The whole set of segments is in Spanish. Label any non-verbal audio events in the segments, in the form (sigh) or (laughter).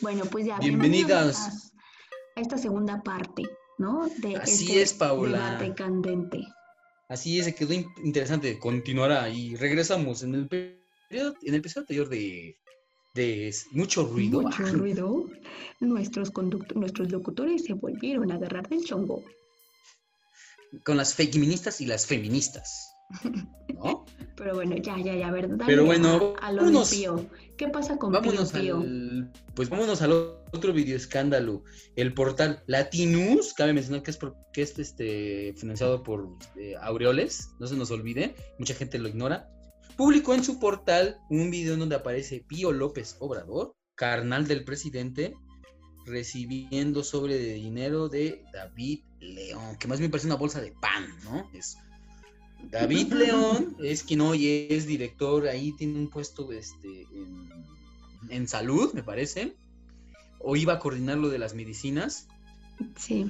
Bueno, pues ya. Bienvenidas. a esta segunda parte, ¿no? De Así este es, Paola. Debate candente. Así es, se quedó in- interesante. Continuará y regresamos en el periodo, en el episodio anterior de, mucho ruido. Mucho ah, ruido. Nuestros, nuestros locutores se volvieron a agarrar del chongo. Con las feministas y las feministas. ¿No? (laughs) Pero bueno, ya, ya, ya, a ver, dale Pero bueno, a, a lo de vámonos. Pío. ¿Qué pasa con Vámonos Pío Pío? al. Pues vámonos al otro video escándalo. El portal Latinus, cabe mencionar que es, por- que es este, financiado por eh, Aureoles, no se nos olvide, mucha gente lo ignora. Publicó en su portal un video en donde aparece Pío López Obrador, carnal del presidente, recibiendo sobre de dinero de David León, que más me parece una bolsa de pan, ¿no? Es David León es quien hoy es director, ahí tiene un puesto este, en, en salud, me parece. O iba a coordinar lo de las medicinas, Sí.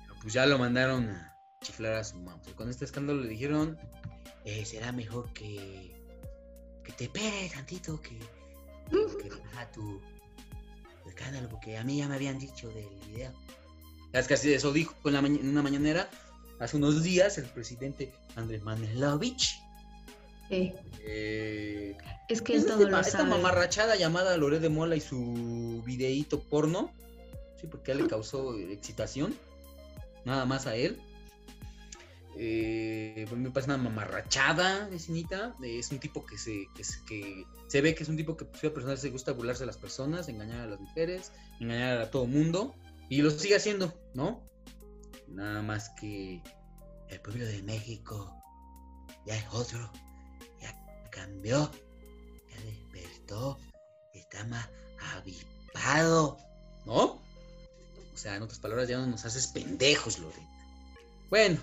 pero pues ya lo mandaron a chiflar a su mamá. Con este escándalo le dijeron, eh, será mejor que, que te esperes tantito, que, que baja tu escándalo, porque a mí ya me habían dicho del video. Es que así eso dijo en, la maña- en una mañanera hace unos días el presidente Andrés Manuelovich. sí. Eh, Es que es él este todo ma- lo esta sabe. mamarrachada llamada Lore de Mola y su videíto porno. Sí, porque él le causó excitación. Nada más a él. Eh, pues me parece una mamarrachada, vecinita. Eh, Es un tipo que se, que se, que se ve que es un tipo que pues, a personal se gusta burlarse de las personas, engañar a las mujeres, engañar a todo mundo. Y lo sigue haciendo, ¿no? Nada más que el pueblo de México ya es otro. Ya cambió ya despertó, está más avispado, ¿no? O sea, en otras palabras, ya no nos haces pendejos, Lorena. Bueno,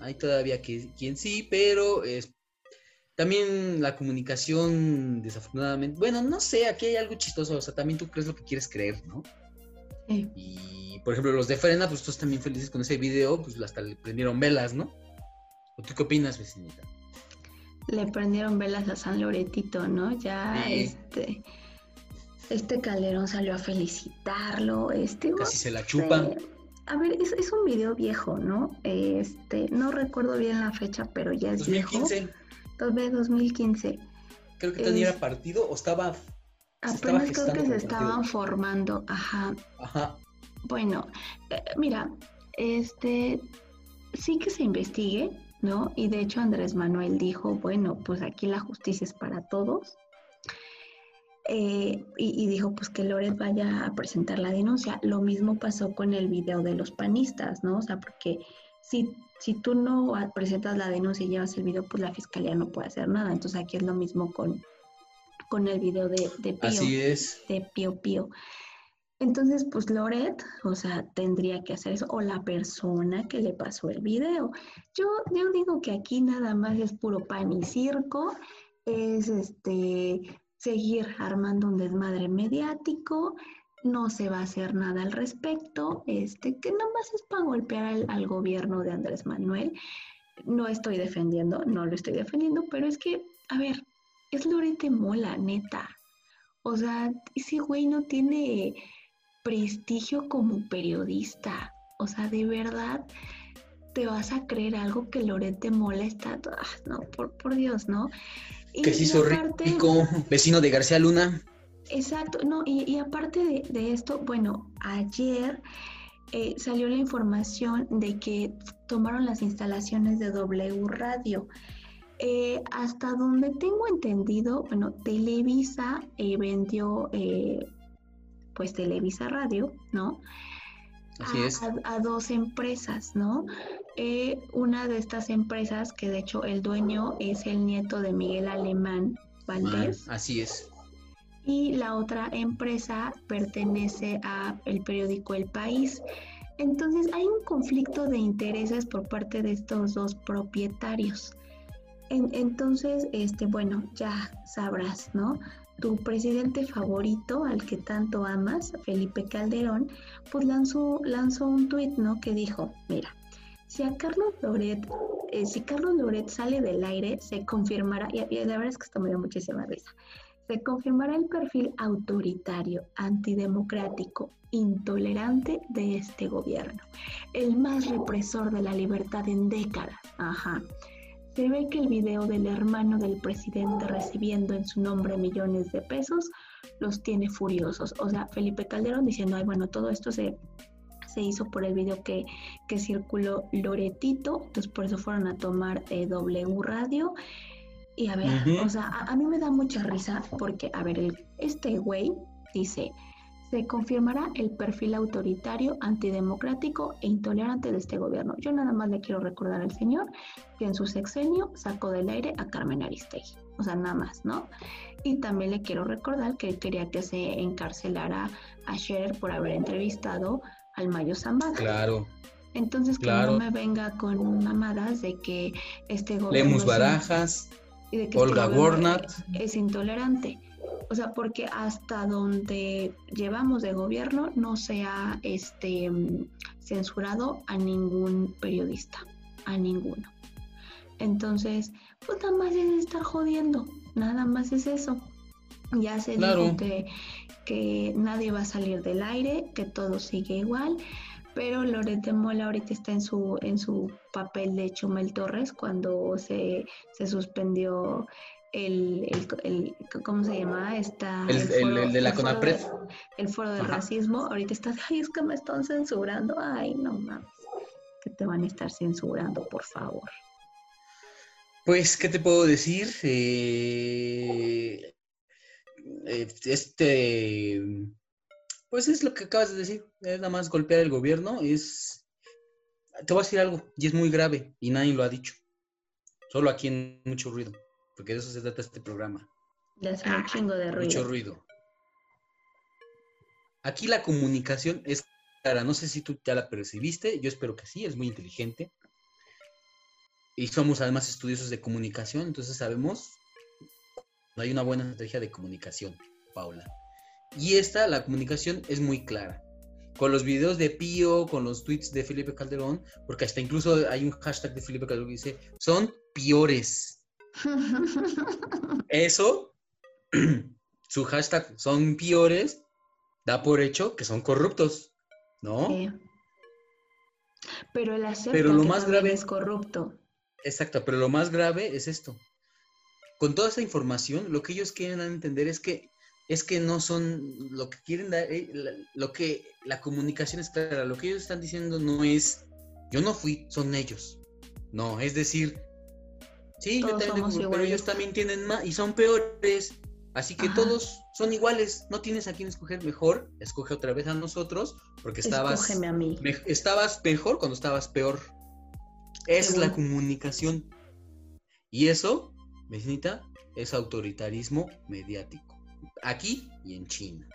hay todavía que, quien sí, pero es también la comunicación, desafortunadamente, bueno, no sé, aquí hay algo chistoso, o sea, también tú crees lo que quieres creer, ¿no? Sí. Y, por ejemplo, los de Frena, pues todos también felices con ese video, pues hasta le prendieron velas, ¿no? ¿O tú qué opinas, vecinita? Le prendieron velas a San Loretito, ¿no? Ya Sí. este. Este Calderón salió a felicitarlo. Este. Casi se la no chupa. sé. A ver, es, es un video viejo, ¿no? Este, no recuerdo bien la fecha, pero ya es 2015, viejo. Todavía 2015. creo que tenía Es- partido o estaba Apenas creo que se estaban formando. Ajá. Ajá. Bueno, eh, mira, este sí que se investigue, ¿no? Y de hecho Andrés Manuel dijo, bueno, pues aquí la justicia es para todos. Eh, y, y dijo pues que Loret vaya a presentar la denuncia. Lo mismo pasó con el video de los panistas, ¿no? O sea, porque si, si tú no presentas la denuncia y llevas el video, pues la fiscalía no puede hacer nada. Entonces aquí es lo mismo con, con el video de, de Pío Así es. de Pío Pío. Entonces, pues Loret, o sea, tendría que hacer eso, o la persona que le pasó el video. Yo, yo digo que aquí nada más es puro pan y circo, es este seguir armando un desmadre mediático, no se va a hacer nada al respecto, este, que nada más es para golpear al, al gobierno de Andrés Manuel. No estoy defendiendo, no lo estoy defendiendo, pero es que, a ver, es Loret de Mola, neta. O sea, ese güey no tiene prestigio como periodista. O sea, de verdad, te vas a creer algo que Loret de Mola está. ah, no, por, por Dios, ¿no? Y- Que se hizo aparte- rico, vecino de García Luna. Exacto, no, y, y aparte de, de esto, bueno, ayer eh, salió la información de que tomaron las instalaciones de W Radio. Eh, hasta donde tengo entendido, bueno, Televisa eh, vendió, eh, pues Televisa Radio, ¿no? Así a, es. a- a dos empresas, ¿no? Eh, una de estas empresas, que de hecho el dueño es el nieto de Miguel Alemán Valdés, Así es. y la otra empresa pertenece a el periódico El País. Entonces hay un conflicto de intereses por parte de estos dos propietarios. Entonces, este, bueno, ya sabrás, ¿no? Tu presidente favorito, al que tanto amas, Felipe Calderón, pues lanzó, lanzó un tuit, ¿no? Que dijo, mira, si a Carlos Loret, eh, si Carlos Loret sale del aire, se confirmará, y, y, la verdad es que esto me dio muchísima risa, se confirmará el perfil autoritario, antidemocrático, intolerante de este gobierno, el más represor de la libertad en décadas. Ajá. Se ve que el video del hermano del presidente recibiendo en su nombre millones de pesos los tiene furiosos. O sea, Felipe Calderón diciendo, ay, bueno, todo esto se, se hizo por el video que, que circuló Loretito, entonces por eso fueron a tomar eh, W Radio. Y a ver, o sea, a, a, mí me da mucha risa porque, a ver, el, este güey dice, se confirmará el perfil autoritario, antidemocrático e intolerante de este gobierno. Yo nada más le quiero recordar al señor que en su sexenio sacó del aire a Carmen Aristegui. O sea, nada más, ¿no? Y también le quiero recordar que él quería que se encarcelara a Scherer por haber entrevistado al Mayo Zambada. Claro. Entonces, que no me venga con mamadas de que este gobierno... Lemus Barajas, Olga este Es intolerante o sea, porque hasta donde llevamos de gobierno no se ha este, censurado a ningún periodista, a ninguno. Entonces, pues nada más es estar jodiendo, nada más es eso. Ya se dijo que, que nadie va a salir del aire, que todo sigue igual, pero Loret de Mola ahorita está en su, en su papel de Chumel Torres cuando se, se suspendió el, el, ¿cómo se llama? Está el, de la CONAPRED. El foro del racismo. Ahorita está, ay, es que me están censurando. Ay, no mames. Que te van a estar censurando, por favor. Pues, ¿qué te puedo decir? Eh, este, pues es lo que acabas de decir. Es nada más golpear el gobierno. Es, te voy a decir algo, y es muy grave, y nadie lo ha dicho. Solo aquí en mucho ruido porque de eso se trata este programa. De hacer un chingo de ruido. Mucho ruido. Aquí la comunicación es clara. No sé si tú ya la percibiste. Yo espero que sí, es muy inteligente. Y somos además estudiosos de comunicación, entonces sabemos no hay una buena estrategia de comunicación, Paula. Y esta, la comunicación es muy clara. Con los videos de Pío, con los tweets de Felipe Calderón, porque hasta incluso hay un hashtag de Felipe Calderón que dice, son piores. (laughs) Eso, (clears throat) su hashtag son peores, da por hecho que son corruptos, ¿no? Pero el pero lo más grave es corrupto. Exacto, pero lo más grave es esto. Con toda esa información, lo que ellos quieren entender es que es que no son lo que quieren dar, eh, lo que la comunicación es clara, lo que ellos están diciendo no es yo no fui, son ellos. No, es decir, Sí, yo también pero ellos también tienen más y son peores. Así que todos son iguales, no tienes a quién escoger mejor, escoge otra vez a nosotros, porque estabas, a mí. estabas mejor cuando estabas peor. Esa es la comunicación. Y eso, vecinita, es autoritarismo mediático. Aquí y en China.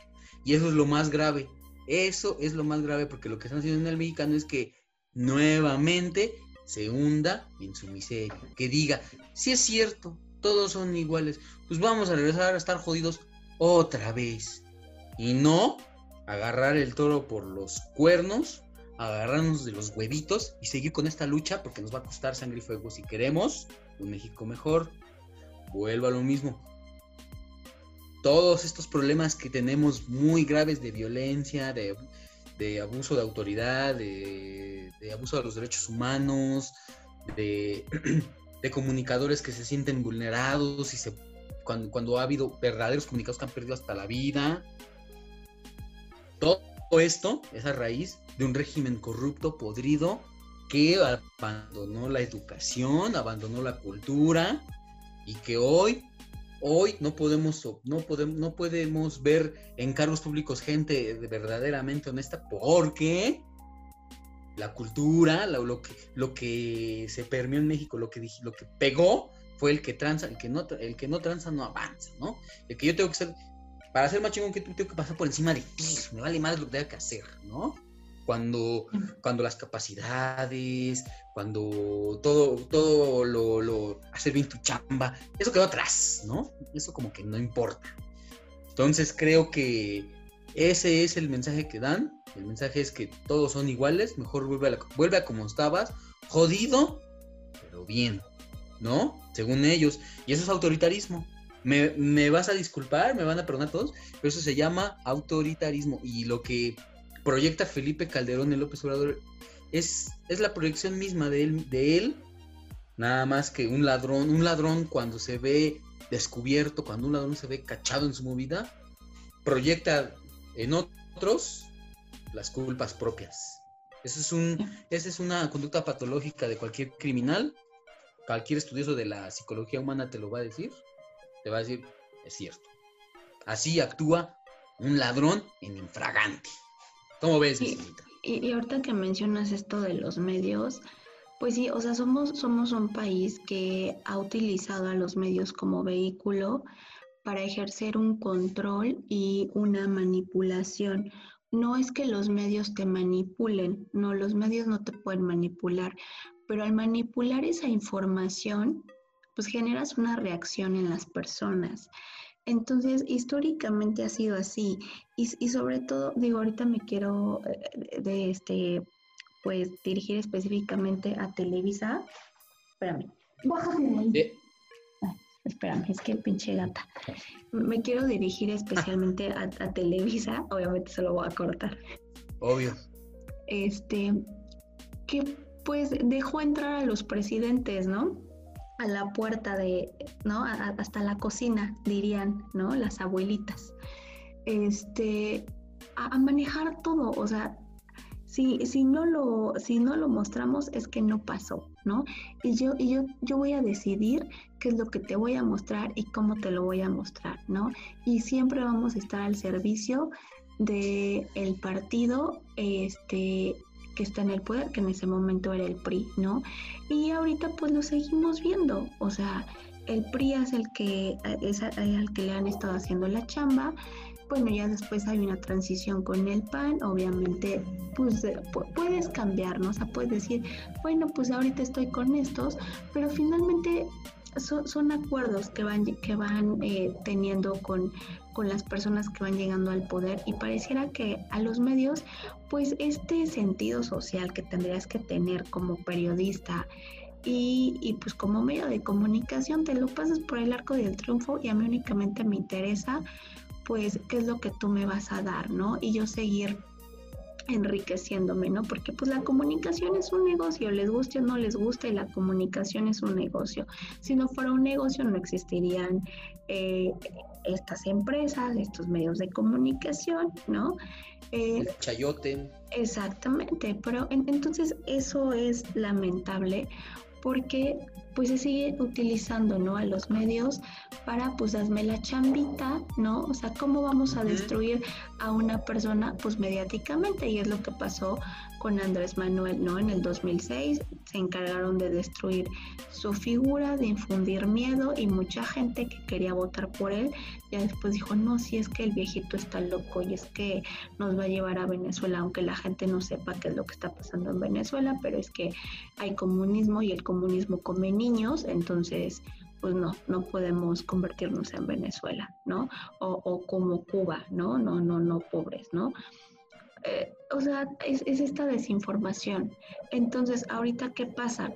Y eso es lo más grave. Eso es lo más grave porque lo que están haciendo en el mexicano es que nuevamente se hunda en su miseria, que diga, si es cierto, todos son iguales, pues vamos a regresar a estar jodidos otra vez. Y no agarrar el toro por los cuernos, agarrarnos de los huevitos y seguir con esta lucha porque nos va a costar sangre y fuego si queremos un México mejor. Vuelvo a lo mismo. Todos estos problemas que tenemos muy graves de violencia, de de abuso de autoridad, de, abuso de los derechos humanos, (clears throat) de, comunicadores que se sienten vulnerados y se, cuando, ha habido verdaderos comunicados que han perdido hasta la vida. Todo esto es a raíz de un régimen corrupto, podrido, que abandonó la educación, abandonó la cultura y que hoy hoy no podemos, no podemos, no podemos ver en cargos públicos gente verdaderamente honesta porque la cultura, lo, que, lo que se permeó en México, lo que, lo que pegó fue el que tranza, el que no, el que no tranza no avanza, ¿no? El que yo tengo que ser, para ser más chingón que tú, tengo que pasar por encima de ti, me vale más lo que tenga que hacer, ¿no? Cuando, cuando las capacidades, cuando todo, todo lo, lo, hacer bien tu chamba, eso quedó atrás, ¿no? Eso como que no importa. Entonces creo que ese es el mensaje que dan. El mensaje es que todos son iguales, mejor vuelve a, vuelve a como estabas, jodido, pero bien, ¿no? Según ellos. Y eso es autoritarismo. Me, me, vas a disculpar, me van a perdonar todos, pero eso se llama autoritarismo. Y lo que proyecta Felipe Calderón en López Obrador es, es la proyección misma de él, de él, nada más que un ladrón, un ladrón cuando se ve descubierto, cuando un ladrón se ve cachado en su movida, proyecta en otros las culpas propias. Eso es un, esa es una conducta patológica de cualquier criminal. Cualquier estudioso de la psicología humana te lo va a decir. Te va a decir, es cierto. Así actúa un ladrón en infragante. ¿Cómo ves, y, y, ahorita que mencionas esto de los medios, pues sí, o sea, somos, somos un país que ha utilizado a los medios como vehículo para ejercer un control y una manipulación. No es que los medios te manipulen, no, los medios no te pueden manipular, pero al manipular esa información, pues generas una reacción en las personas. Entonces, históricamente ha sido así. Y, sobre todo, digo, ahorita me quiero eh, de este, pues, dirigir específicamente a Televisa. Espérame. Bájate espérame, es que el pinche gata. Me quiero dirigir especialmente a, a Televisa. Obviamente se lo voy a cortar. Obvio. Este, que pues dejó entrar a los presidentes, ¿no? A la puerta de, ¿no? hasta la cocina, dirían, ¿no? Las abuelitas. Este, a, manejar todo, o sea, si, si, no lo, si no lo mostramos es que no pasó, ¿no? Y yo, y yo, yo voy a decidir qué es lo que te voy a mostrar y cómo te lo voy a mostrar, ¿no? Y siempre vamos a estar al servicio del el partido este, que está en el poder, que en ese momento era el PRI, ¿no? Y ahorita pues lo seguimos viendo, o sea, el PRI es el que es al que le han estado haciendo la chamba. Bueno, ya después hay una transición con el PAN, obviamente, pues puedes cambiar, ¿no? O sea, puedes decir, bueno, pues ahorita estoy con estos, pero finalmente son, acuerdos que van, que van eh, teniendo con, con las personas que van llegando al poder y pareciera que a los medios, pues este sentido social que tendrías que tener como periodista, y, y, pues como medio de comunicación te lo pasas por el arco del triunfo y a mí únicamente me interesa pues qué es lo que tú me vas a dar, ¿no? Y yo seguir enriqueciéndome, ¿no? Porque pues la comunicación es un negocio, les guste o no les guste, la comunicación es un negocio. Si no fuera un negocio no existirían eh, estas empresas, estos medios de comunicación, ¿no? Eh, chayote. Exactamente, pero entonces eso es lamentable porque pues se sigue utilizando, ¿no? A los medios para, pues, hazme la chambita, ¿no? O sea, ¿cómo vamos a destruir a una persona, pues, mediáticamente? Y es lo que pasó con Andrés Manuel, ¿no? En el 2006 se encargaron de destruir su figura, de infundir miedo y mucha gente que quería votar por él ya después dijo, no, si es que el viejito está loco y es que nos va a llevar a Venezuela, aunque la gente no sepa qué es lo que está pasando en Venezuela, pero es que hay comunismo y el comunismo come entonces pues no, no podemos convertirnos en Venezuela, ¿no? O, como Cuba, ¿no? No, no, no, pobres, ¿no? Eh, o sea, es, es esta desinformación. Entonces, ahorita, ¿qué pasa?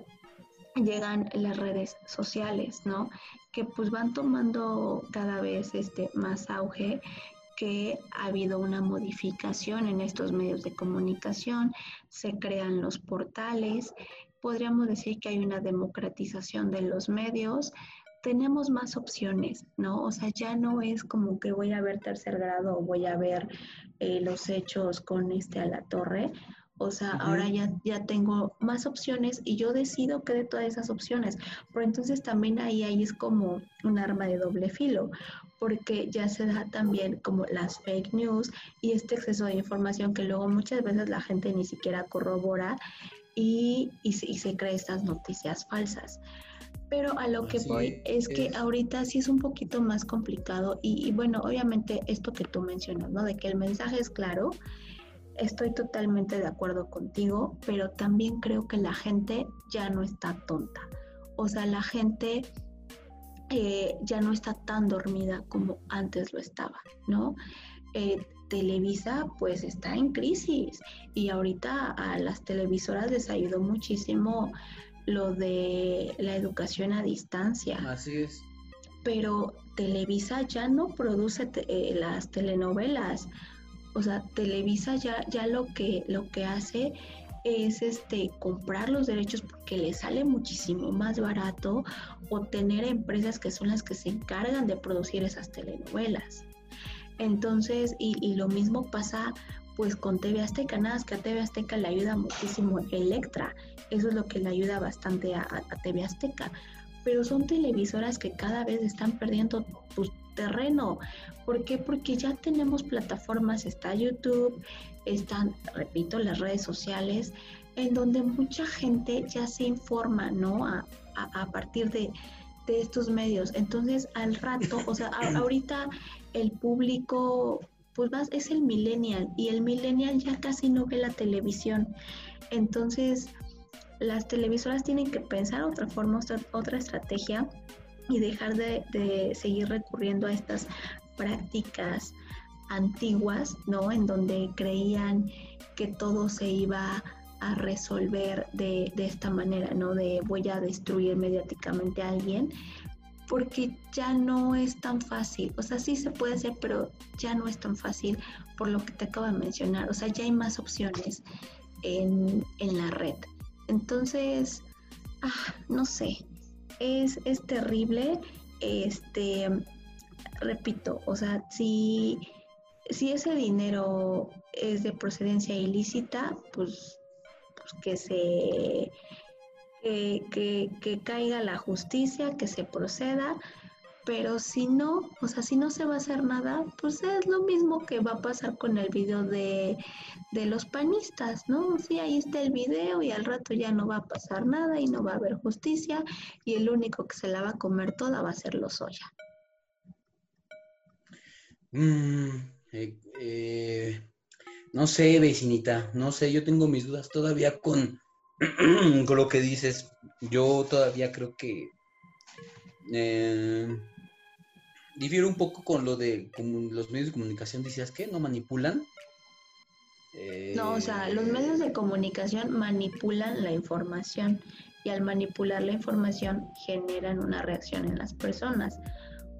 llegan las redes sociales, ¿no? Que pues van tomando cada vez este más auge que ha habido una modificación en estos medios de comunicación, se crean los portales, podríamos decir que hay una democratización de los medios, tenemos más opciones, ¿no? O sea, ya no es como que voy a ver tercer grado o voy a ver eh, los hechos con este a la torre. O sea, ahora ya, ya tengo más opciones y yo decido qué de todas esas opciones. Pero entonces también ahí, ahí es como un arma de doble filo, porque ya se da también como las fake news y este exceso de información que luego muchas veces la gente ni siquiera corrobora y, y, se cree estas noticias falsas. Pero a lo que voy es, que ahorita sí es un poquito más complicado y, y, bueno, obviamente esto que tú mencionas, ¿no? De que el mensaje es claro, estoy totalmente de acuerdo contigo, pero también creo que la gente ya no está tonta. O sea, la gente eh, ya no está tan dormida como antes lo estaba, ¿no? Eh, Televisa pues está en crisis y ahorita a las televisoras les ayudó muchísimo lo de la educación a distancia. Así es. Pero Televisa ya no produce eh, las telenovelas. O sea, Televisa ya, ya lo que lo que hace es este comprar los derechos porque le sale muchísimo más barato o tener empresas que son las que se encargan de producir esas telenovelas. Entonces, y, lo mismo pasa pues con TV Azteca, nada más que a TV Azteca le ayuda muchísimo Electra, eso es lo que le ayuda bastante a, TV Azteca, pero son televisoras que cada vez están perdiendo pues, terreno. ¿Por qué? Porque ya tenemos plataformas, está YouTube, están, repito, las redes sociales, en donde mucha gente ya se informa, ¿no? A, partir de, de, estos medios. Entonces, al rato, o sea, ahorita el público, pues más es el millennial, y el millennial ya casi no ve la televisión. Entonces, las televisoras tienen que pensar otra forma, otra, estrategia y dejar de, de seguir recurriendo a estas prácticas antiguas, ¿no? En donde creían que todo se iba a resolver de, de, esta manera, ¿no? De voy a destruir mediáticamente a alguien, porque ya no es tan fácil. O sea, sí se puede hacer, pero ya no es tan fácil por lo que te acabo de mencionar. O sea, ya hay más opciones en, en la red. Entonces, ah, no sé, es, es terrible. Este, repito, o sea, si, si ese dinero es de procedencia ilícita, pues, pues que se que, caiga la justicia, que se proceda, pero si no, o sea, si no se va a hacer nada, pues es lo mismo que va a pasar con el video de, de los panistas, ¿no? Sí, ahí está el video y al rato ya no va a pasar nada y no va a haber justicia y el único que se la va a comer toda va a ser los Lozoya. Mm, eh, eh, no sé, vecinita, no sé, yo tengo mis dudas todavía con, (clears throat) con lo que dices. Yo todavía creo que eh, difiero un poco con lo de los medios de comunicación. Decías que no manipulan. no, o sea, los medios de comunicación manipulan la información y al manipular la información generan una reacción en las personas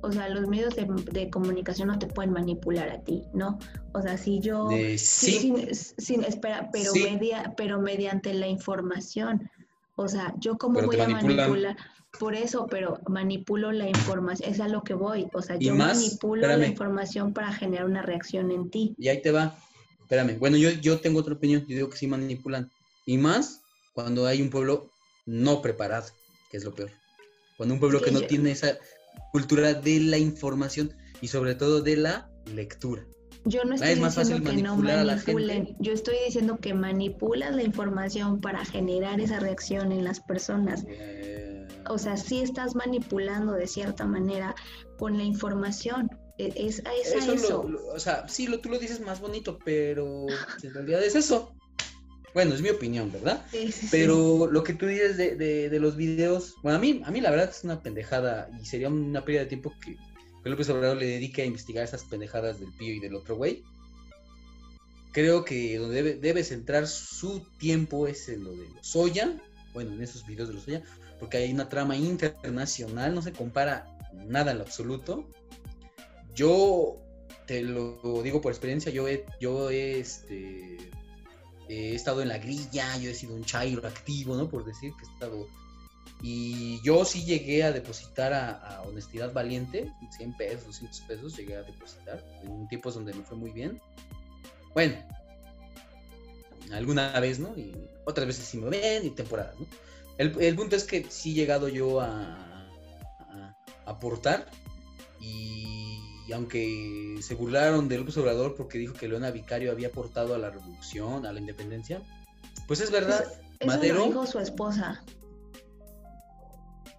o sea, los medios de, comunicación no te pueden manipular a ti, ¿no? O sea, si yo... sí. Sin, espera, pero, media, pero mediante la información. O sea, yo cómo voy a manipular... Por eso, pero manipulo la información, es a lo que voy. O sea, yo manipulo la información para generar una reacción en ti. Y ahí te va. Espérame. Bueno, yo, yo tengo otra opinión. Yo digo que sí manipulan. Y más cuando hay un pueblo no preparado, que es lo peor. Cuando un pueblo que, no tiene esa cultura de la información y sobre todo de la lectura. Yo no estoy diciendo que no manipulen, yo estoy diciendo que manipulan la información para generar esa reacción en las personas. O sea, sí estás manipulando de cierta manera con la información. E, es, eso. eso. o sea, sí, lo, tú lo dices más bonito, pero en realidad es eso. Bueno, es mi opinión, ¿verdad? Sí, sí, Pero lo que tú dices de, de, los videos, bueno, a mí, a mí la verdad es una pendejada y sería una pérdida de tiempo que, López Obrador le dedique a investigar esas pendejadas del pío y del otro güey. Creo que donde debe, debe centrar su tiempo es en lo de los Soya, bueno, en esos videos de los Soya, porque hay una trama internacional, no se compara nada en lo absoluto. Yo te lo digo por experiencia, yo he, yo he este, he estado en la grilla, yo he sido un chairo activo, ¿no? Por decir que he estado... Y yo sí llegué a depositar a, Honestidad Valiente, 100 pesos, 200 pesos, llegué a depositar en tiempos donde me fue muy bien. Bueno, alguna vez, ¿no? Y otras veces sí me ven y temporadas, ¿no? El, punto es que sí he llegado yo a aportar y y aunque se burlaron de López Obrador porque dijo que Leona Vicario había aportado a la revolución, a la independencia, pues es verdad. Eso, Madero. Lo dijo su esposa.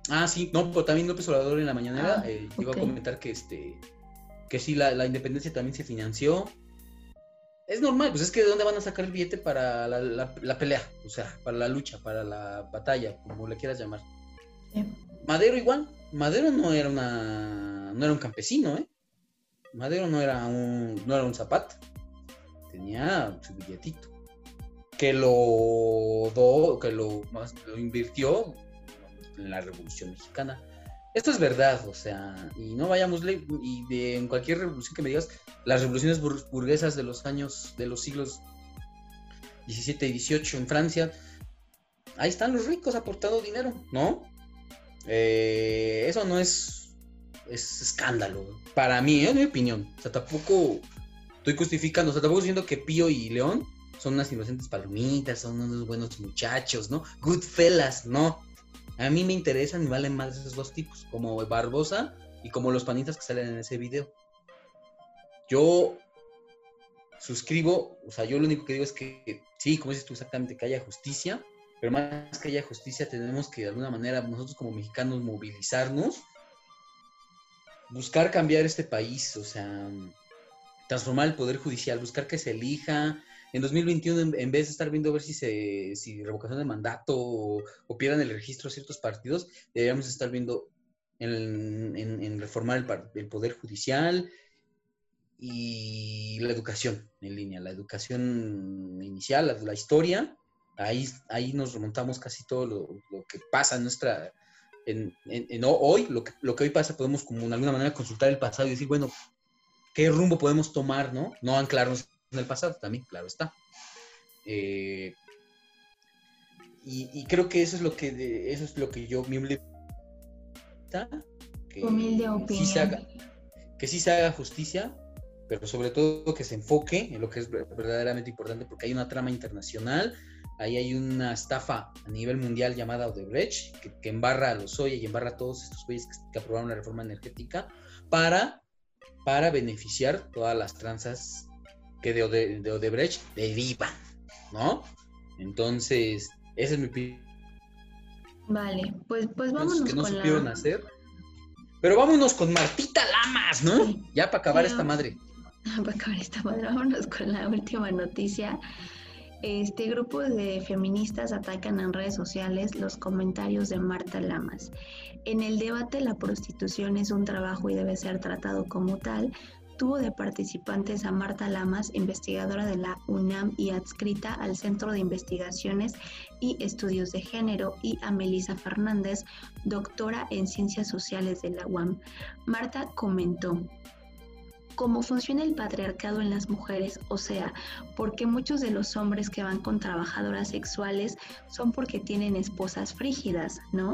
Ah, sí, no, pero también López Obrador en la mañanera ah, eh, a comentar que este que sí la, independencia también se financió. es normal, pues es que de dónde van a sacar el billete para la, la- la pelea, o sea, para la lucha, para la batalla, como le quieras llamar. Sí. Madero igual, Madero no era una, no era un campesino, ¿eh? Madero no era un, no era un zapato, tenía su billetito, que lo do, que lo, lo invirtió en la Revolución Mexicana. Esto es verdad, o sea, y no vayamos y de, en cualquier revolución que me digas, las revoluciones bur- burguesas de los años, de los siglos XVII y XVIII en Francia, ahí están los ricos aportando dinero, ¿no? Eh, eso no es, es escándalo, para mí, es mi opinión. O sea, tampoco estoy justificando, o sea, tampoco diciendo que Pío y León son unas inocentes palomitas, son unos buenos muchachos, ¿no? Good fellas, no. A mí me interesan y valen más esos dos tipos, como Barbosa y como los panistas que salen en ese video. Yo suscribo, o sea, yo lo único que digo es que sí, como dices tú exactamente, que haya justicia, pero más que haya justicia tenemos que de alguna manera nosotros como mexicanos movilizarnos, buscar cambiar este país, o sea, transformar el poder judicial, buscar que se elija. En 2021, en, vez de estar viendo a ver si se si revocación de mandato o, pierdan el registro ciertos partidos, deberíamos estar viendo en, en- reformar el, el poder judicial y la educación en línea, la educación inicial, la, historia. Ahí, ahí nos remontamos casi todo lo que pasa en nuestra... En, en- en ho- hoy, lo que, lo que hoy pasa, podemos como de alguna manera consultar el pasado y decir, bueno, ¿qué rumbo podemos tomar, no? No anclarnos en el pasado también, claro está. Eh, y, y creo que eso es lo que de- eso es lo que yo mi humilde que Humilde sí se haga, opinión. que sí se haga justicia, pero sobre todo que se enfoque en lo que es ver- verdaderamente importante, porque hay una trama internacional, ahí hay una estafa a nivel mundial llamada Odebrecht, que, que embarra a los Oye y embarra a todos estos güeyes que, que aprobaron la reforma energética para, para beneficiar todas las tranzas que de, Ode- de Odebrecht derivan, ¿no? Entonces, esa es mi opinión Vale, pues, pues que vámonos no con supieron la... hacer. Pero vámonos con Martita Lamas, ¿no? Sí. Ya para acabar esta madre. (laughs) Para acabar esta madre, vámonos con la última noticia. Este grupo de feministas atacan en redes sociales los comentarios de Marta Lamas. En el debate La prostitución es un trabajo y debe ser tratado como tal, tuvo de participantes a Marta Lamas, investigadora de la UNAM y adscrita al Centro de Investigaciones y Estudios de Género, y a Melisa Fernández, doctora en Ciencias Sociales de la UAM. Marta comentó, cómo funciona el patriarcado en las mujeres, o sea, porque muchos de los hombres que van con trabajadoras sexuales son porque tienen esposas frígidas, ¿no?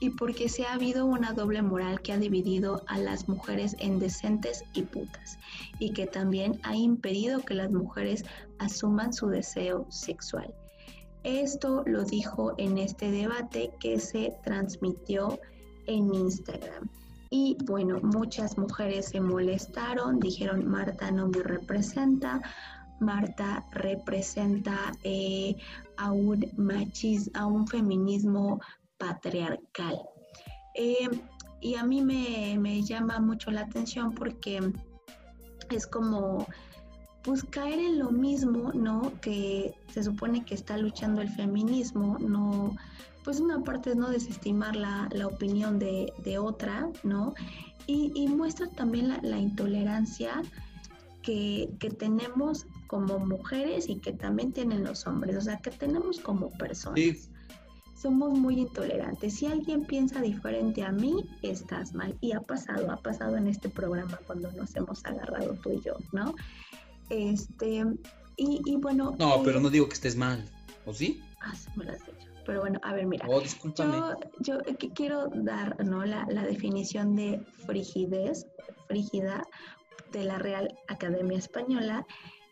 Y porque se ha habido una doble moral que ha dividido a las mujeres en decentes y putas, y que también ha impedido que las mujeres asuman su deseo sexual. Esto lo dijo en este debate que se transmitió en Instagram. Y bueno, muchas mujeres se molestaron, dijeron, Marta no me representa, Marta representa eh, a un machismo, a un feminismo patriarcal. Eh, y a mí me, me llama mucho la atención porque es como pues caer en lo mismo, ¿no? Que se supone que está luchando el feminismo, no, pues una parte es no desestimar la, la opinión de, de otra, ¿no? Y, y muestra también la, la intolerancia que, que tenemos como mujeres y que también tienen los hombres, o sea, que tenemos como personas. Sí. Somos muy intolerantes. Si alguien piensa diferente a mí, estás mal. Y ha pasado, ha pasado en este programa cuando nos hemos agarrado tú y yo, ¿no? Este, y, y bueno. No, eh, pero no digo que estés mal. ¿O sí? Ah, sí me lo has dicho. Pero bueno, a ver, mira. Oh. Yo, yo aquí quiero dar ¿no? la, la definición de frigidez, frígida, de la Real Academia Española,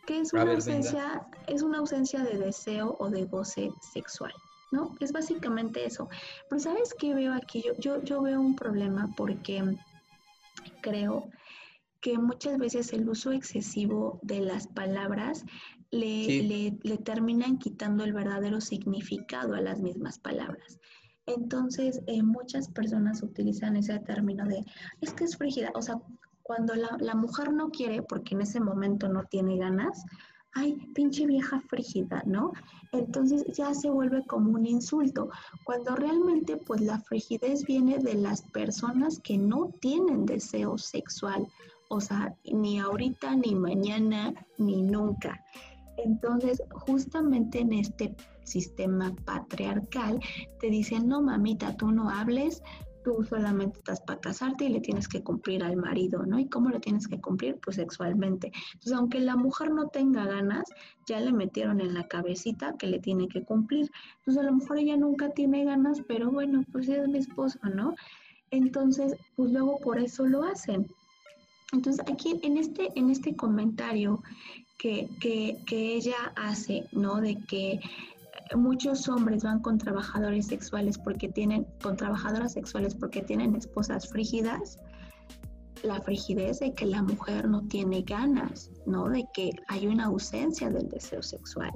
que es una, ver, ausencia, es una ausencia de deseo o de goce sexual, ¿no? Es básicamente eso. Pero ¿sabes qué veo aquí? Yo, yo, yo veo un problema porque creo que muchas veces el uso excesivo de las palabras le, Sí. le, le terminan quitando el verdadero significado a las mismas palabras. Entonces, eh, muchas personas utilizan ese término de, es que es frígida, o sea, cuando la, la mujer no quiere, porque en ese momento no tiene ganas, ay, pinche vieja frígida, ¿no? Entonces ya se vuelve como un insulto, cuando realmente pues la frigidez viene de las personas que no tienen deseo sexual, o sea, ni ahorita, ni mañana, ni nunca. Entonces, justamente en este sistema patriarcal, te dicen, no, mamita, tú no hables, tú solamente estás para casarte y le tienes que cumplir al marido, ¿no? ¿Y cómo lo tienes que cumplir? Pues sexualmente. Entonces, aunque la mujer no tenga ganas, ya le metieron en la cabecita que le tiene que cumplir. Entonces, a lo mejor ella nunca tiene ganas, pero bueno, pues es mi esposo, ¿no? Entonces, pues luego por eso lo hacen. Entonces, aquí en este, en este comentario que, que, que ella hace, ¿no? De que muchos hombres van con trabajadores sexuales porque tienen, con trabajadoras sexuales porque tienen esposas frígidas, la frigidez de que la mujer no tiene ganas, ¿no? De que hay una ausencia del deseo sexual.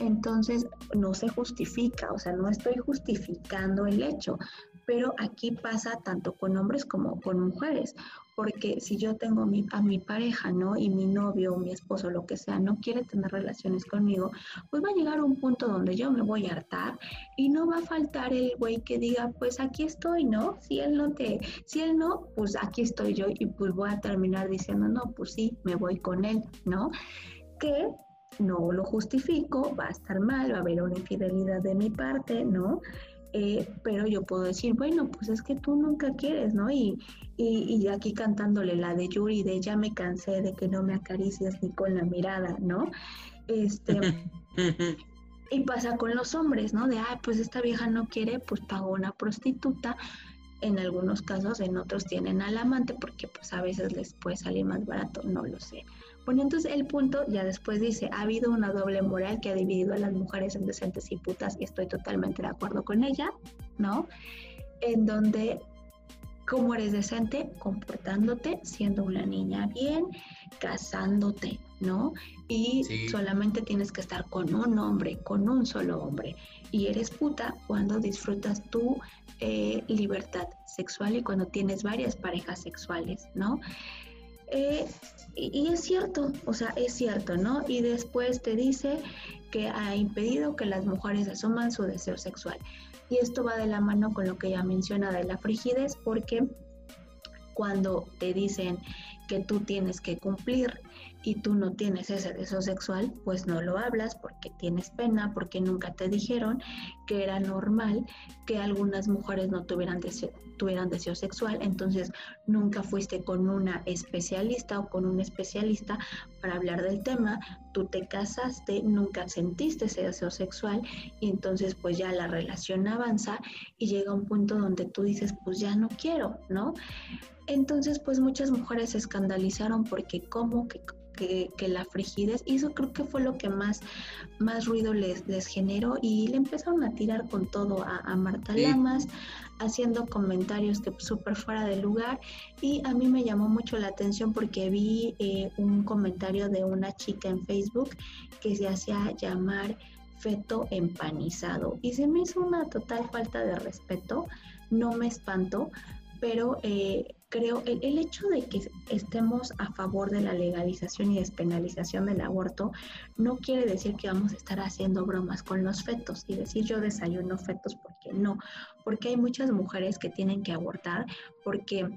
Entonces, no se justifica, o sea, no estoy justificando el hecho, pero aquí pasa tanto con hombres como con mujeres porque si yo tengo a mi pareja, ¿no? Y mi novio mi esposo, lo que sea, no quiere tener relaciones conmigo, pues va a llegar un punto donde yo me voy a hartar y no va a faltar el güey que diga, pues aquí estoy, ¿no? Si él no te, si él no, pues aquí estoy yo y pues voy a terminar diciendo, no, pues sí, me voy con él, ¿no? Que no lo justifico, va a estar mal, va a haber una infidelidad de mi parte, ¿no? Eh, pero yo puedo decir, bueno, pues es que tú nunca quieres, ¿no? Y, y, aquí cantándole la de Yuri, de ya me cansé de que no me acaricias ni con la mirada, ¿no? Este, (laughs) y pasa con los hombres, ¿no? De, ay, pues esta vieja no quiere, pues pago una prostituta. En algunos casos, en otros tienen al amante porque pues a veces les puede salir más barato, no lo sé. Bueno, entonces el punto ya después dice, ha habido una doble moral que ha dividido a las mujeres en decentes y putas y estoy totalmente de acuerdo con ella, ¿no? En donde, ¿cómo eres decente? Comportándote, siendo una niña bien, casándote, ¿no? Y solamente tienes que estar con un hombre, con un solo hombre. Y eres puta cuando disfrutas tu eh, libertad sexual y cuando tienes varias parejas sexuales, ¿no? Eh, y, es cierto, o sea, es cierto, ¿no? Y después te dice que ha impedido que las mujeres asuman su deseo sexual. Y esto va de la mano con lo que ya menciona de la frigidez, porque cuando te dicen que tú tienes que cumplir y tú no tienes ese deseo sexual, pues no lo hablas porque tienes pena, porque nunca te dijeron que era normal que algunas mujeres no tuvieran deseo, tuvieran deseo sexual, entonces nunca fuiste con una especialista o con un especialista para hablar del tema, tú te casaste, nunca sentiste ese deseo sexual y entonces pues ya la relación avanza y llega un punto donde tú dices pues ya no quiero, ¿no? Entonces pues muchas mujeres se escandalizaron porque como que que, la frigidez, y eso creo que fue lo que más, más ruido les, les generó, y le empezaron a tirar con todo a, Marta Lamas, haciendo comentarios que súper fuera de lugar, y a mí me llamó mucho la atención porque vi eh, un comentario de una chica en Facebook que se hacía llamar feto empanizado, y se me hizo una total falta de respeto, no me espantó, pero eh, creo el, el, hecho de que estemos a favor de la legalización y despenalización del aborto no quiere decir que vamos a estar haciendo bromas con los fetos y decir yo desayuno fetos porque no, porque hay muchas mujeres que tienen que abortar porque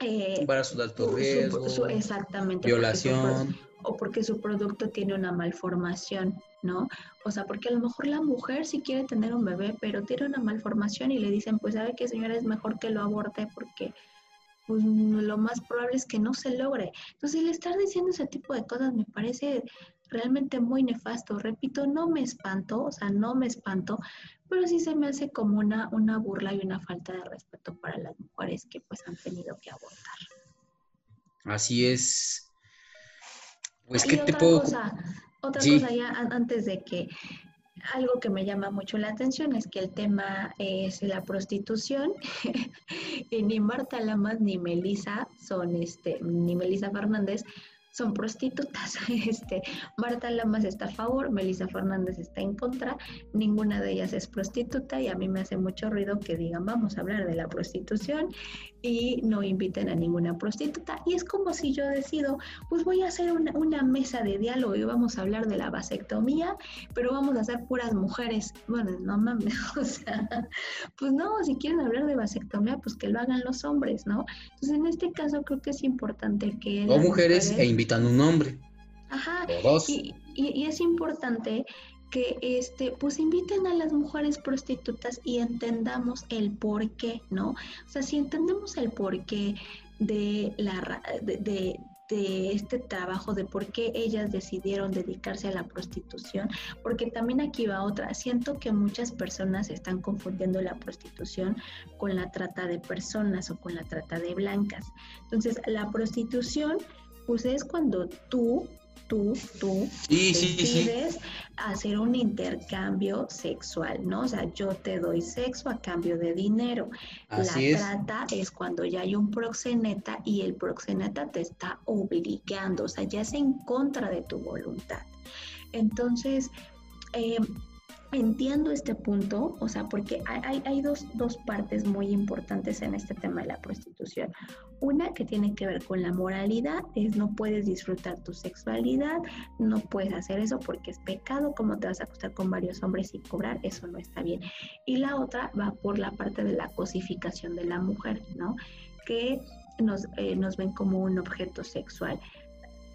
eh, su alto riesgo, exactamente, violación. o porque su producto tiene una malformación, ¿no? O sea, porque a lo mejor la mujer sí quiere tener un bebé, pero tiene una malformación y le dicen, pues sabe que señora es mejor que lo aborte porque pues lo más probable es que no se logre. Entonces, el estar diciendo ese tipo de cosas me parece realmente muy nefasto. Repito, no me espanto, o sea, no me espanto, pero sí se me hace como una, una burla y una falta de respeto para las mujeres que pues han tenido que abortar. Así es. Pues, ¿qué te puedo...? Cosa, otra cosa ya antes de que algo que me llama mucho la atención es que el tema es la prostitución (laughs) y ni Marta Lamas ni Melisa son este ni Melisa Fernández son prostitutas. (laughs) Este, Marta Lamas está a favor, Melissa Fernández está en contra, ninguna de ellas es prostituta y a mí me hace mucho ruido que digan vamos a hablar de la prostitución y no inviten a ninguna prostituta. Y es como si yo decido, pues voy a hacer una, una mesa de diálogo y vamos a hablar de la vasectomía, pero vamos a hacer puras mujeres. Bueno, no mames, (laughs) o sea, pues no, si quieren hablar de vasectomía, pues que lo hagan los hombres, ¿no? Entonces, en este caso creo que es importante que... O mujeres, e invitan un hombre. Ajá. Y, y, es importante que este, pues inviten a las mujeres prostitutas y entendamos el por qué, ¿no? O sea, si entendemos el porqué de la de, de este trabajo de por qué ellas decidieron dedicarse a la prostitución, porque también aquí va otra. Siento que muchas personas están confundiendo la prostitución con la trata de personas o con la trata de blancas. Entonces, la prostitución, pues es cuando tú tú, tú decides hacer un intercambio sexual, ¿no? O sea, yo te doy sexo a cambio de dinero. la trata es cuando ya hay un proxeneta y el proxeneta te está obligando, o sea, ya es en contra de tu voluntad. Entonces, eh, entiendo este punto, o sea, porque hay, hay dos, dos, partes muy importantes en este tema de la prostitución. Una que tiene que ver con la moralidad, es no puedes disfrutar tu sexualidad, no puedes hacer eso porque es pecado, como te vas a acostar con varios hombres y cobrar, eso no está bien. Y la otra va por la parte de la cosificación de la mujer, ¿no? Que nos, eh, nos ven como un objeto sexual.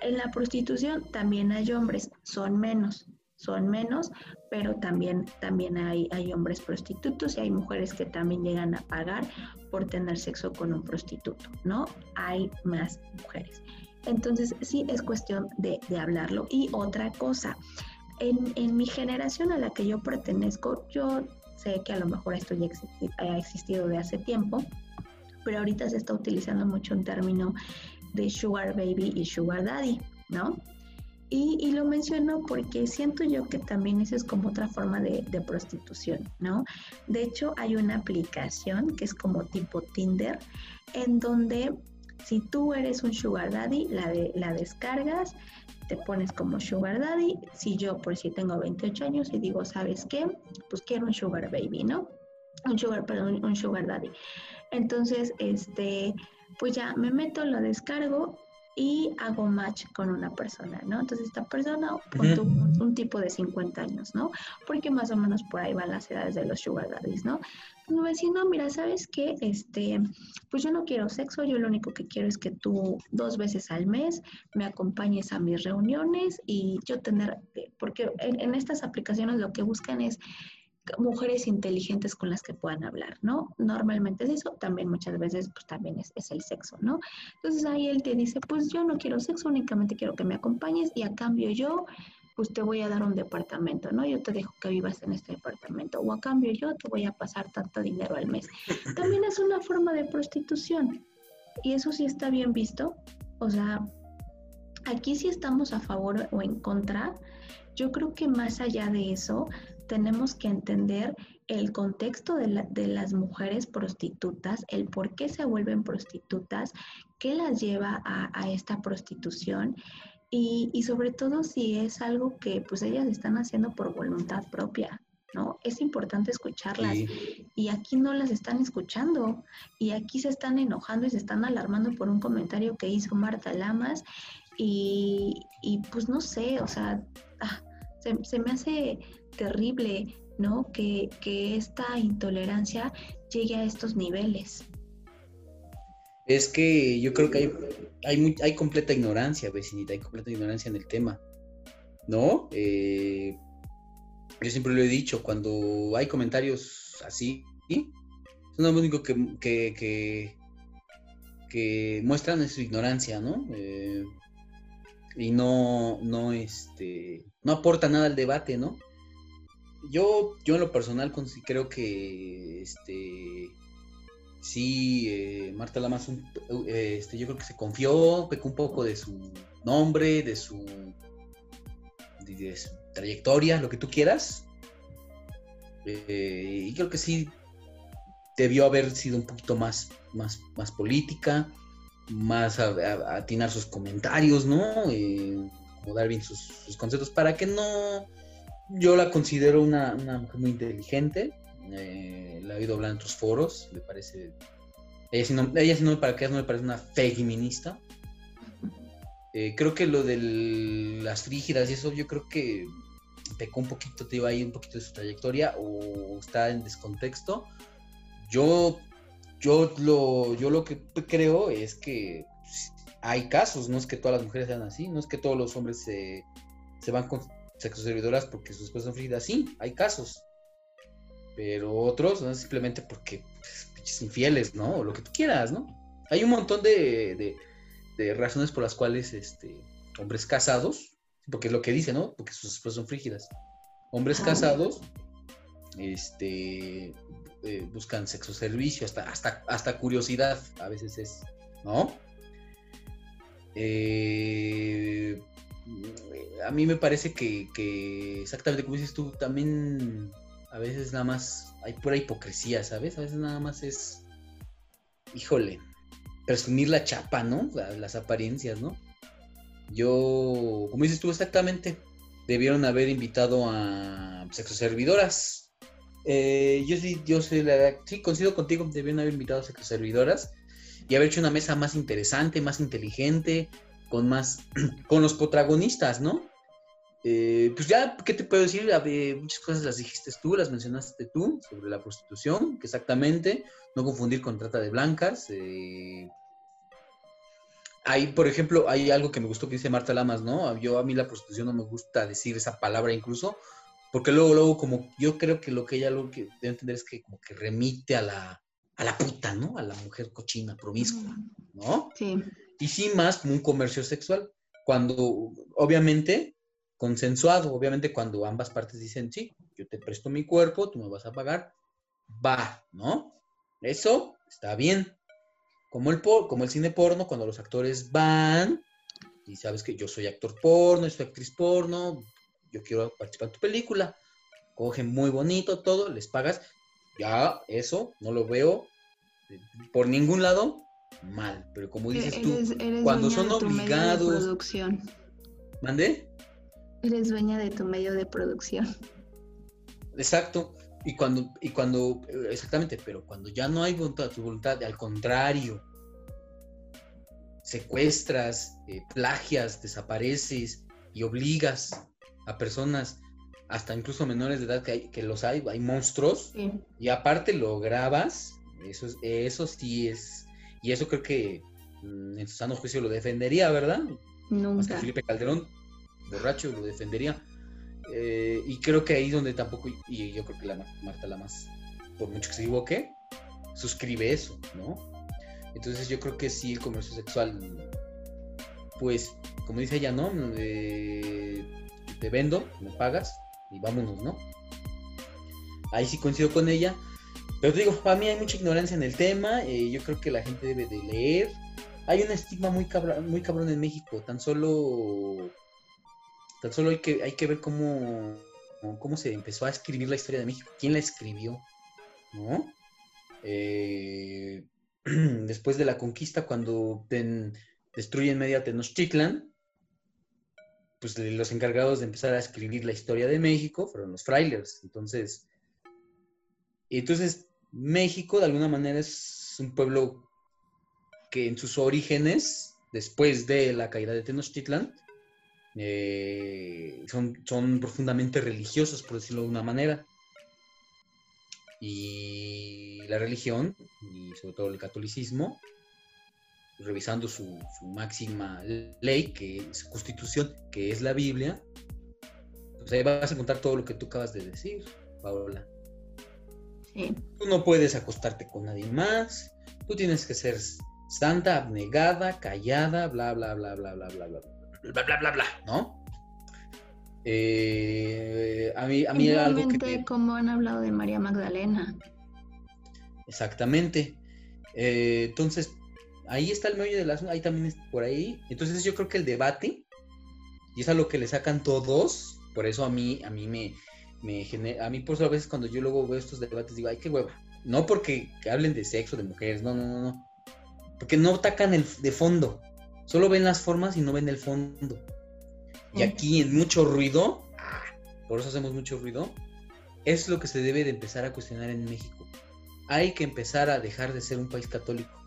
En la prostitución también hay hombres, son menos, son menos, pero también, también hay, hay hombres prostitutos y hay mujeres que también llegan a pagar por tener sexo con un prostituto, ¿no? Hay más mujeres. Entonces, sí es cuestión de, hablarlo. Y otra cosa, en, en, mi generación a la que yo pertenezco, yo sé que a lo mejor esto ya ha existido de hace tiempo, pero ahorita se está utilizando mucho un término de sugar baby y sugar daddy, ¿no? Y, lo menciono porque siento yo que también eso es como otra forma de, prostitución, ¿no? De hecho, hay una aplicación que es como tipo Tinder, en donde si tú eres un sugar daddy, la, la descargas, te pones como sugar daddy. Si yo, por si tengo 28 años y digo, ¿sabes qué? Pues quiero un sugar baby, ¿no? Un sugar, perdón, un sugar daddy. Entonces, este, pues ya me meto, lo descargo y hago match con una persona, ¿no? Entonces esta persona, un, tipo de 50 años, ¿no? Porque más o menos por ahí van las edades de los sugar daddies, ¿no? Pues me decía, no, mira, ¿sabes qué? Este, pues yo no quiero sexo, yo lo único que quiero es que tú dos veces al mes me acompañes a mis reuniones y yo tener, porque en estas aplicaciones lo que buscan es mujeres inteligentes con las que puedan hablar, ¿no? Normalmente es eso, también muchas veces pues también es, el sexo, ¿no? Entonces ahí él te dice, pues yo no quiero sexo, únicamente quiero que me acompañes y a cambio yo pues te voy a dar un departamento, ¿no? Yo te dejo que vivas en este departamento o a cambio yo te voy a pasar tanto dinero al mes. (laughs) También es una forma de prostitución y eso sí está bien visto, o sea, aquí sí estamos a favor o en contra. Yo creo que más allá de eso, tenemos que entender el contexto de, las mujeres prostitutas, el por qué se vuelven prostitutas, qué las lleva a, esta prostitución y, sobre todo si es algo que pues ellas están haciendo por voluntad propia. ¿no? Es importante escucharlas y aquí no las están escuchando y aquí se están enojando y se están alarmando por un comentario que hizo Marta Lamas y, pues no sé, o sea, ah, se, me hace terrible, ¿no? Que, esta intolerancia llegue a estos niveles. Es que yo creo que hay, hay, hay completa ignorancia, vecinita, hay completa ignorancia en el tema, ¿no? Eh, yo siempre lo he dicho, cuando hay comentarios así, ¿sí? son lo único que, que, que, muestran es su ignorancia, ¿no? Eh, y no, no, este, no aporta nada al debate, ¿no? Yo, yo en lo personal creo que, este, sí, eh, Marta Lamas, eh, este, yo creo que se confió, pecó un poco de su nombre, de su, de, su trayectoria, lo que tú quieras. Eh, y creo que sí debió haber sido un poquito más, más, más política, más a, atinar sus comentarios, ¿no? Eh, como dar bien sus, conceptos para que no... Yo la considero una, una mujer muy inteligente, eh, la he oído hablar en otros foros, me parece... Ella sí no, ella sí no, para que no me parece una feminista. Eh, creo que lo de las frígidas y eso, yo creo que pecó un poquito, te digo ahí un poquito de su trayectoria o está en descontexto. Yo, yo, lo, yo lo que creo es que hay casos, no es que todas las mujeres sean así, no es que todos los hombres se, se van con sexoservidoras porque sus esposas son frígidas, sí, hay casos. Pero otros, ¿no? simplemente porque pues, infieles, ¿no? O lo que tú quieras, ¿no? Hay un montón de, de, de razones por las cuales este, hombres casados, porque es lo que dice, ¿no? Porque sus esposas son frígidas. Hombres casados, este, eh, buscan sexo servicio, hasta, hasta, hasta curiosidad a veces es, ¿no? Eh, a mí me parece que, exactamente como dices tú, también a veces nada más hay pura hipocresía, ¿sabes? A veces nada más es, híjole, presumir la chapa, ¿no? La- las apariencias, ¿no? Yo, como dices tú exactamente, debieron haber invitado a sexoservidoras. Eh, yo sí, yo sí, la- sí, coincido contigo, debieron haber invitado a sexoservidoras y haber hecho una mesa más interesante, más inteligente, con más, (clears throat) con los protagonistas, ¿no? Eh, pues ya, ¿qué te puedo decir? Ver, muchas cosas las dijiste tú, las mencionaste tú, sobre la prostitución, que exactamente, no confundir con trata de blancas. eh, hay, por ejemplo, hay algo que me gustó que dice Marta Lamas, ¿no? Yo a mí la prostitución no me gusta decir esa palabra incluso, porque luego, luego, como yo creo que lo que ella lo que debe entender es que como que remite a la, a la puta, ¿no? A la mujer cochina, promiscua, ¿no? Sí. y sí más como un comercio sexual. Cuando, obviamente, consensuado, obviamente cuando ambas partes dicen, sí, yo te presto mi cuerpo, tú me vas a pagar, va, ¿no? Eso está bien. Como el, por- como el cine porno, cuando los actores van y sabes que yo soy actor porno, soy actriz porno, yo quiero participar en tu película, cogen muy bonito todo, les pagas, ya eso no lo veo eh, por ningún lado mal, pero como dices tú, Eres, cuando son de obligados- producción. ¿mandé? Eres dueña de tu medio de producción. Exacto. Y cuando, y cuando, eh, exactamente, pero cuando ya no hay voluntad, tu voluntad, al contrario, secuestras, eh, plagias, desapareces y obligas a personas, hasta incluso menores de edad que, hay, que los hay, hay monstruos, Sí. y aparte lo grabas, eso, es, eso sí es, y eso creo que mm, en su sano juicio lo defendería, ¿verdad? Más que Nunca. Felipe Calderón, borracho, lo defendería. Eh, y creo que ahí es donde tampoco, y yo creo que la Mar- Marta Lamas, por mucho que se equivoque, suscribe eso, ¿no? Entonces yo creo que sí, el comercio sexual, pues, como dice ella, ¿no? Eh, te vendo, me pagas y vámonos, ¿no? Ahí sí coincido con ella. Pero te digo, para mí hay mucha ignorancia en el tema, eh, yo creo que la gente debe de leer, hay un estigma muy cabrón, muy cabrón en México. Tan solo, tan solo hay que, hay que ver cómo, cómo se empezó a escribir la historia de México. ¿Quién la escribió? ¿No? Eh, (clears throat) después de la conquista, cuando destruyen media Tenochtitlan, pues los encargados de empezar a escribir la historia de México fueron los frailers. Entonces, entonces México de alguna manera es un pueblo que en sus orígenes, después de la caída de Tenochtitlan, eh, son, son profundamente religiosos, por decirlo de una manera. Y la religión, y sobre todo el catolicismo, revisando su, su máxima ley, que es su constitución, que es la Biblia, pues ahí vas a encontrar todo lo que tú acabas de decir, Paola. Sí. Tú no puedes acostarte con nadie más. Tú tienes que ser santa, abnegada, callada, bla, bla, bla, bla, bla, bla, bla, bla, bla, bla, bla, ¿no? Eh, a mí, a mí era algo que... como han hablado de María Magdalena. Exactamente. Eh, entonces, ahí está el meollo del asunto, ahí también es por ahí. Entonces yo creo que el debate, y es a lo que le sacan todos, por eso a mí, a mí me, me genera, a mí por eso a veces cuando yo luego veo estos debates digo, ay, qué hueva. No porque hablen de sexo, de mujeres, no, no, no, no. porque no atacan el de fondo, solo ven las formas y no ven el fondo. Y aquí en mucho ruido, por eso hacemos mucho ruido, es lo que se debe de empezar a cuestionar en México. Hay que empezar a dejar de ser un país católico.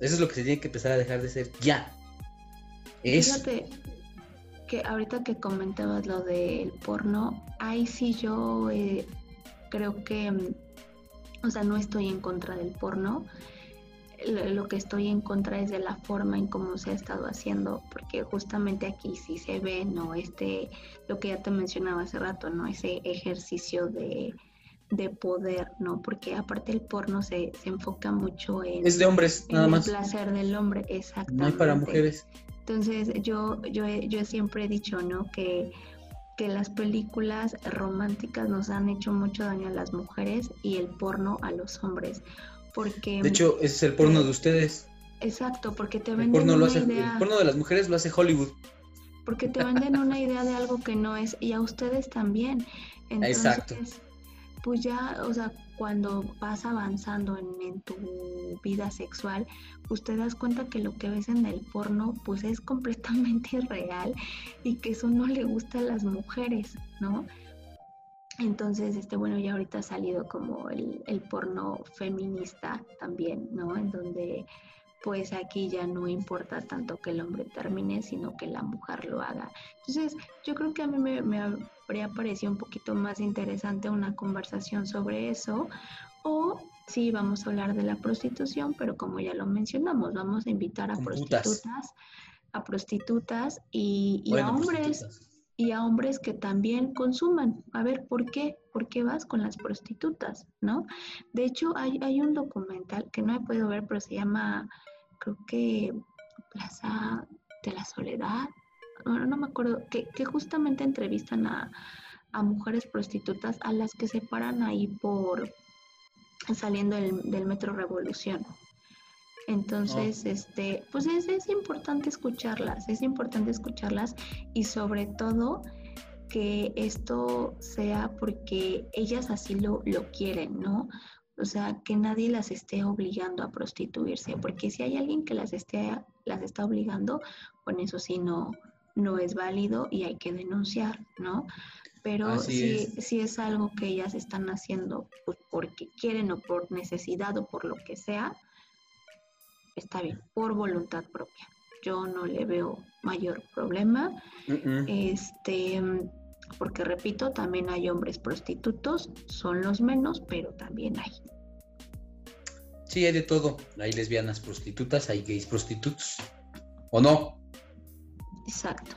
Eso es lo que se tiene que empezar a dejar de ser ya. Es... Fíjate que ahorita que comentabas lo del porno, ahí sí yo eh, creo que, o sea, no estoy en contra del porno, lo que estoy en contra es de la forma en cómo se ha estado haciendo, porque justamente aquí sí se ve, ¿no? Este, lo que ya te mencionaba hace rato, ¿no? Ese ejercicio de, poder, ¿no? Porque aparte el porno se, se enfoca mucho en... Es de hombres, nada más. El placer del hombre, exactamente. No hay para mujeres. Entonces yo, yo, yo siempre he dicho, ¿no? Que que las películas románticas nos han hecho mucho daño a las mujeres y el porno a los hombres. Porque, de hecho, ese es el porno de ustedes. Exacto, porque te venden porno una hace, idea. El porno de las mujeres lo hace Hollywood. Porque te venden una idea de algo que no es, y a ustedes también. Entonces, Exacto. Pues ya, o sea, cuando vas avanzando en, tu vida sexual, pues te das cuenta que lo que ves en el porno, pues es completamente (laughs) irreal y que eso no le gusta a las mujeres, ¿no? Entonces, este, bueno, ya ahorita ha salido como el, el, porno feminista también, ¿no? En donde pues aquí ya no importa tanto que el hombre termine, sino que la mujer lo haga. Entonces, yo creo que a mí me, me habría parecido un poquito más interesante una conversación sobre eso, o sí, vamos a hablar de la prostitución, pero como ya lo mencionamos, vamos a invitar a prostitutas, a prostitutas y, y a hombres y a hombres que también consuman. A ver, ¿por qué? ¿Por qué vas con las prostitutas? ¿No? De hecho, hay, hay un documental que no he podido ver, pero se llama, creo que Plaza de la Soledad. Bueno, no me acuerdo, que, que justamente entrevistan a, a, mujeres prostitutas a las que se paran ahí por saliendo del, del Metro Revolución. Entonces, este, pues es, es, importante escucharlas, es importante escucharlas y sobre todo que esto sea porque ellas así lo, lo quieren, ¿no? O sea, que nadie las esté obligando a prostituirse, porque si hay alguien que las, esté, las está obligando, con eso sí no, no es válido y hay que denunciar, ¿no? Pero si, es. si es algo que ellas están haciendo pues, porque quieren o por necesidad o por lo que sea, está bien, por voluntad propia. Yo no le veo mayor problema. Este, porque repito, también hay hombres prostitutos, son los menos, pero también hay. Sí, hay de todo. Hay lesbianas prostitutas, hay gays prostitutos. ¿O no? Exacto.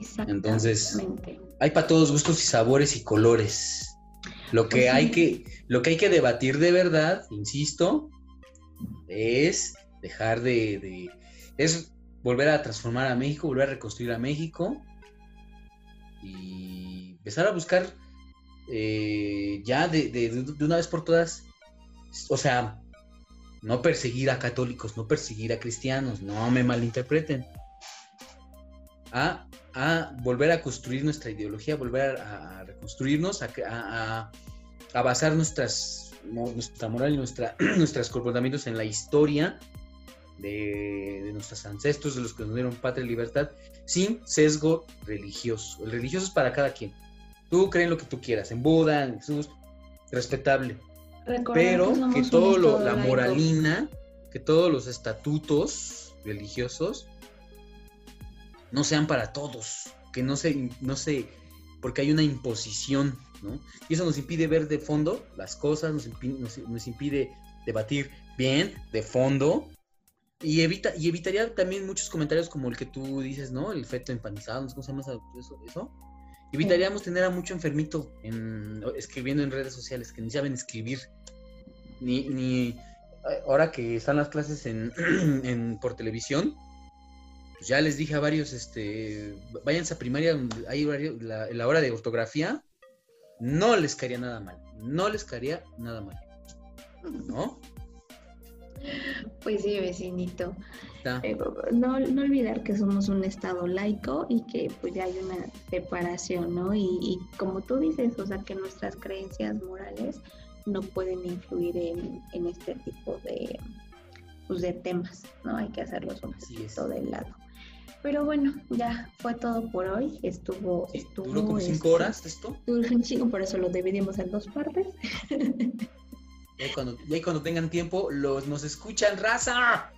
Exactamente. Entonces, hay para todos gustos y sabores y colores. Lo que, pues hay que, lo que hay que debatir de verdad, insisto, es dejar de, Es volver a transformar a México, volver a reconstruir a México y empezar a buscar eh, ya de, de, una vez por todas, o sea, no perseguir a católicos, no perseguir a cristianos, no me malinterpreten. A, a volver a construir nuestra ideología, volver a, a reconstruirnos, a, a, basar nuestras, nuestra moral y nuestra, (clears throat) nuestros comportamientos en la historia de, nuestros ancestros, de los que nos dieron patria y libertad, sin sesgo religioso. El religioso es para cada quien. Tú crees lo que tú quieras, en Buda, en Jesús, respetable. Pero que, todo lo, la moralina, que todos los estatutos religiosos no sean para todos, que no se, no se, porque hay una imposición, ¿no? Y eso nos impide ver de fondo las cosas, nos, nos, nos impide debatir bien, de fondo, y, evita, y evitaría también muchos comentarios como el que tú dices, ¿no? El feto empanizado, ¿cómo se llama eso? eso? Evitaríamos tener a mucho enfermito en, escribiendo en redes sociales que ni saben escribir. Ni, ni ahora que están las clases en, (clears throat) en por televisión, pues ya les dije a varios, este, váyanse a primaria, hay la, la hora de ortografía, no les caería nada mal, no les caería nada mal, ¿no? Pues sí, vecinito. Eh, no, olvidar que somos un estado laico y que pues ya hay una separación, ¿no? Y, como tú dices, o sea, que nuestras creencias morales no pueden influir en, este tipo de, pues, de temas, ¿no? Hay que hacerlos un poquito de lado. Pero bueno, ya fue todo por hoy. Estuvo, Sí, estuvo. duró como cinco este, horas esto. Duró un chingo, por eso lo dividimos en dos partes. (laughs) Y ahí cuando, y ahí cuando tengan tiempo, los nos escuchan, raza.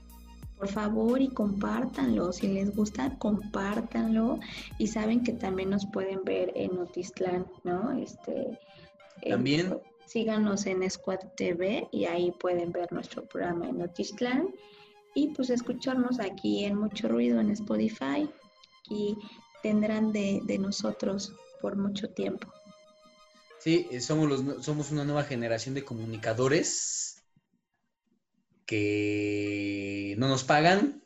Por favor y compártanlo. Si les gusta, compártanlo. Y saben que también nos pueden ver en Notistlán, ¿no? Este, También. síganos en Squad TV y ahí pueden ver nuestro programa en Notistlán. Y pues escucharnos aquí en Mucho Ruido en Spotify. Y tendrán de, de nosotros por mucho tiempo. Sí, eh, somos, los, somos una nueva generación de comunicadores que no nos pagan.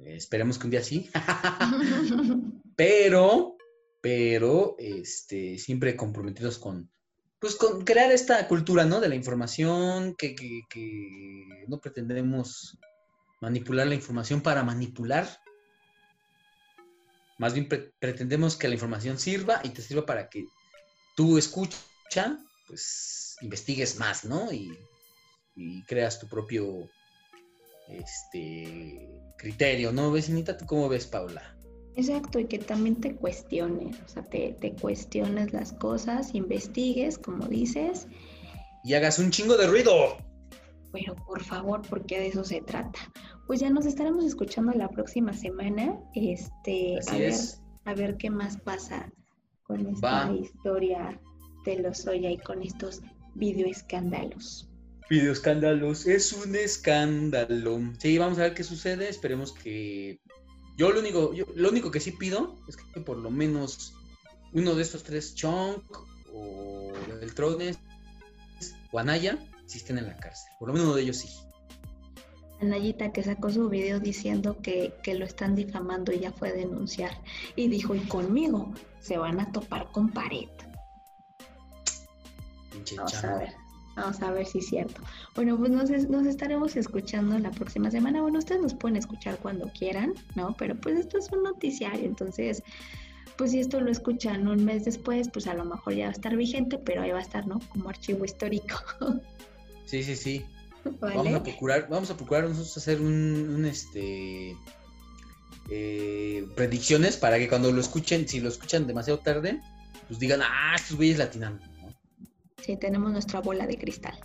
Eh, esperemos que un día sí. (laughs) pero, pero, este, siempre comprometidos con, pues, con crear esta cultura, ¿no? De la información, que, que- que no pretendemos manipular la información para manipular. Más bien pre- pretendemos que la información sirva y te sirva para que tú escucha, pues investigues más, ¿no? Y, y creas tu propio este criterio, ¿no? Vecinita, ¿tú cómo ves, Paula? Exacto, y que también te cuestiones, o sea, te, te cuestiones las cosas, investigues, como dices, Y hagas un chingo de ruido. pero por favor, porque de eso se trata. Pues ya nos estaremos escuchando la próxima semana, este, a ver, a ver qué más pasa con esta Va. historia de los Oya y con estos video escándalos. Video escándalos, es un escándalo. Sí, vamos a ver qué sucede. Esperemos que. Yo lo único, yo- lo único que sí pido es que por lo menos uno de estos tres, Chonk o el Trones o Anaya, sí estén en la cárcel. Por lo menos uno de ellos sí. Anayita que sacó su video diciendo que, que lo están difamando y ya fue a denunciar. Y dijo, y conmigo se van a topar con pared. Vamos a ver, vamos a ver si es cierto. Bueno, pues nos, nos estaremos escuchando la próxima semana. Bueno, ustedes nos pueden escuchar cuando quieran, ¿no? Pero pues esto es un noticiario, entonces, pues si esto lo escuchan un mes después, pues a lo mejor ya va a estar vigente, pero ahí va a estar, ¿no? Como archivo histórico, (laughs) Sí, sí, sí. (laughs) ¿vale? Vamos a procurar, vamos a procurar nosotros hacer un, un, este eh, predicciones para que cuando lo escuchen, si lo escuchan demasiado tarde, pues digan, ah, estos güeyes latinando. ¿no? Sí, tenemos nuestra bola de cristal.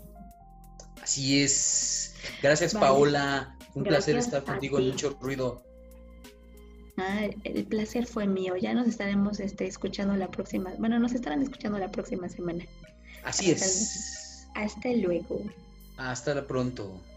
Así es. Gracias, Vale. Paola. Un placer estar contigo en mucho ruido. Ah, el placer fue mío. Ya nos estaremos este, escuchando la próxima, bueno, nos estarán escuchando la próxima semana. Así Hasta es. Hasta luego. Hasta pronto.